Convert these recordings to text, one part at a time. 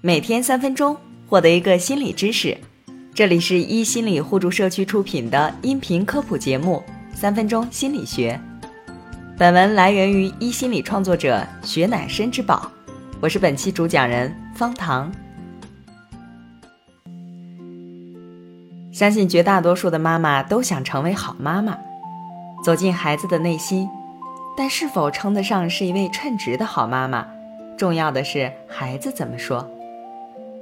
每天三分钟，获得一个心理知识。这里是一心理互助社区出品的音频科普节目《三分钟心理学》。本文来源于一心理创作者雪乃深之宝，我是本期主讲人方糖。相信绝大多数的妈妈都想成为好妈妈，走进孩子的内心，但是否称得上是一位称职的好妈妈，重要的是孩子怎么说。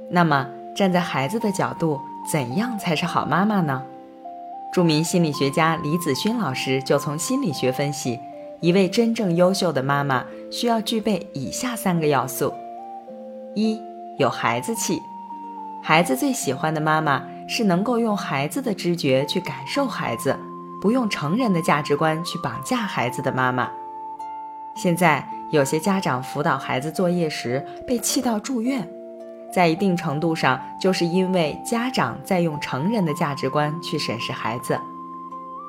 那么，站在孩子的角度，怎样才是好妈妈呢？著名心理学家李子勋老师就从心理学分析，一位真正优秀的妈妈需要具备以下三个要素：一、有孩子气。孩子最喜欢的妈妈是能够用孩子的知觉去感受孩子，不用成人的价值观去绑架孩子的妈妈。现在有些家长辅导孩子作业时被气到住院。在一定程度上，就是因为家长在用成人的价值观去审视孩子。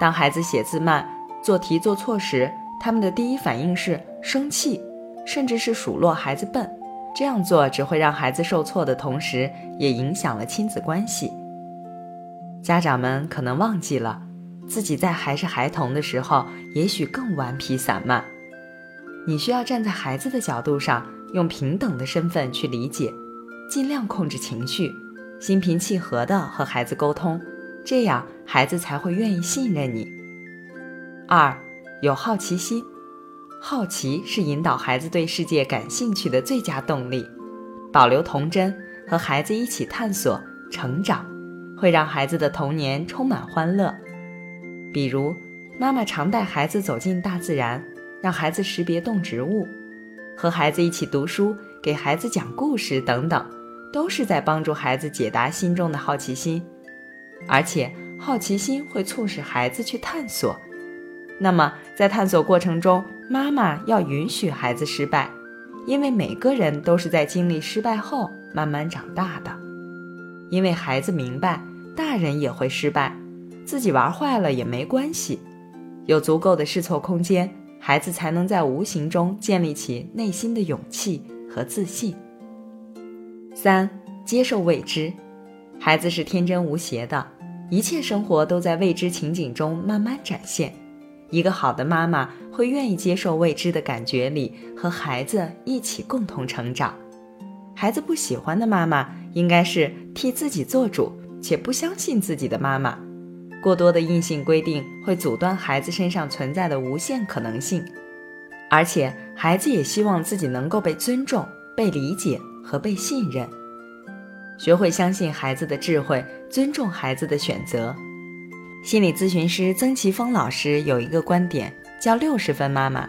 当孩子写字慢、做题做错时，他们的第一反应是生气，甚至是数落孩子笨。这样做只会让孩子受挫的同时，也影响了亲子关系。家长们可能忘记了，自己在还是孩童的时候，也许更顽皮散漫。你需要站在孩子的角度上，用平等的身份去理解。尽量控制情绪，心平气和地和孩子沟通，这样孩子才会愿意信任你。二，有好奇心，好奇是引导孩子对世界感兴趣的最佳动力。保留童真，和孩子一起探索成长，会让孩子的童年充满欢乐。比如，妈妈常带孩子走进大自然，让孩子识别动植物，和孩子一起读书，给孩子讲故事等等。都是在帮助孩子解答心中的好奇心，而且好奇心会促使孩子去探索。那么，在探索过程中，妈妈要允许孩子失败，因为每个人都是在经历失败后慢慢长大的。因为孩子明白，大人也会失败，自己玩坏了也没关系，有足够的试错空间，孩子才能在无形中建立起内心的勇气和自信。三、接受未知，孩子是天真无邪的，一切生活都在未知情景中慢慢展现。一个好的妈妈会愿意接受未知的感觉里，和孩子一起共同成长。孩子不喜欢的妈妈，应该是替自己做主且不相信自己的妈妈。过多的硬性规定会阻断孩子身上存在的无限可能性，而且孩子也希望自己能够被尊重、被理解。和被信任，学会相信孩子的智慧，尊重孩子的选择。心理咨询师曾奇峰老师有一个观点，叫“六十分妈妈”，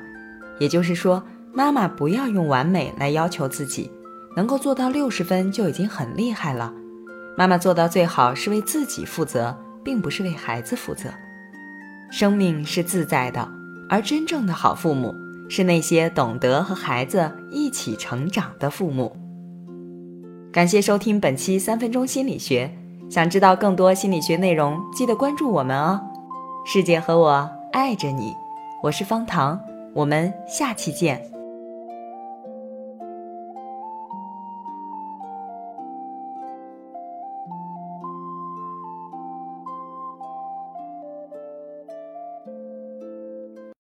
也就是说，妈妈不要用完美来要求自己，能够做到六十分就已经很厉害了。妈妈做到最好是为自己负责，并不是为孩子负责。生命是自在的，而真正的好父母是那些懂得和孩子一起成长的父母。感谢收听本期三分钟心理学。想知道更多心理学内容，记得关注我们哦。世界和我爱着你，我是方糖，我们下期见。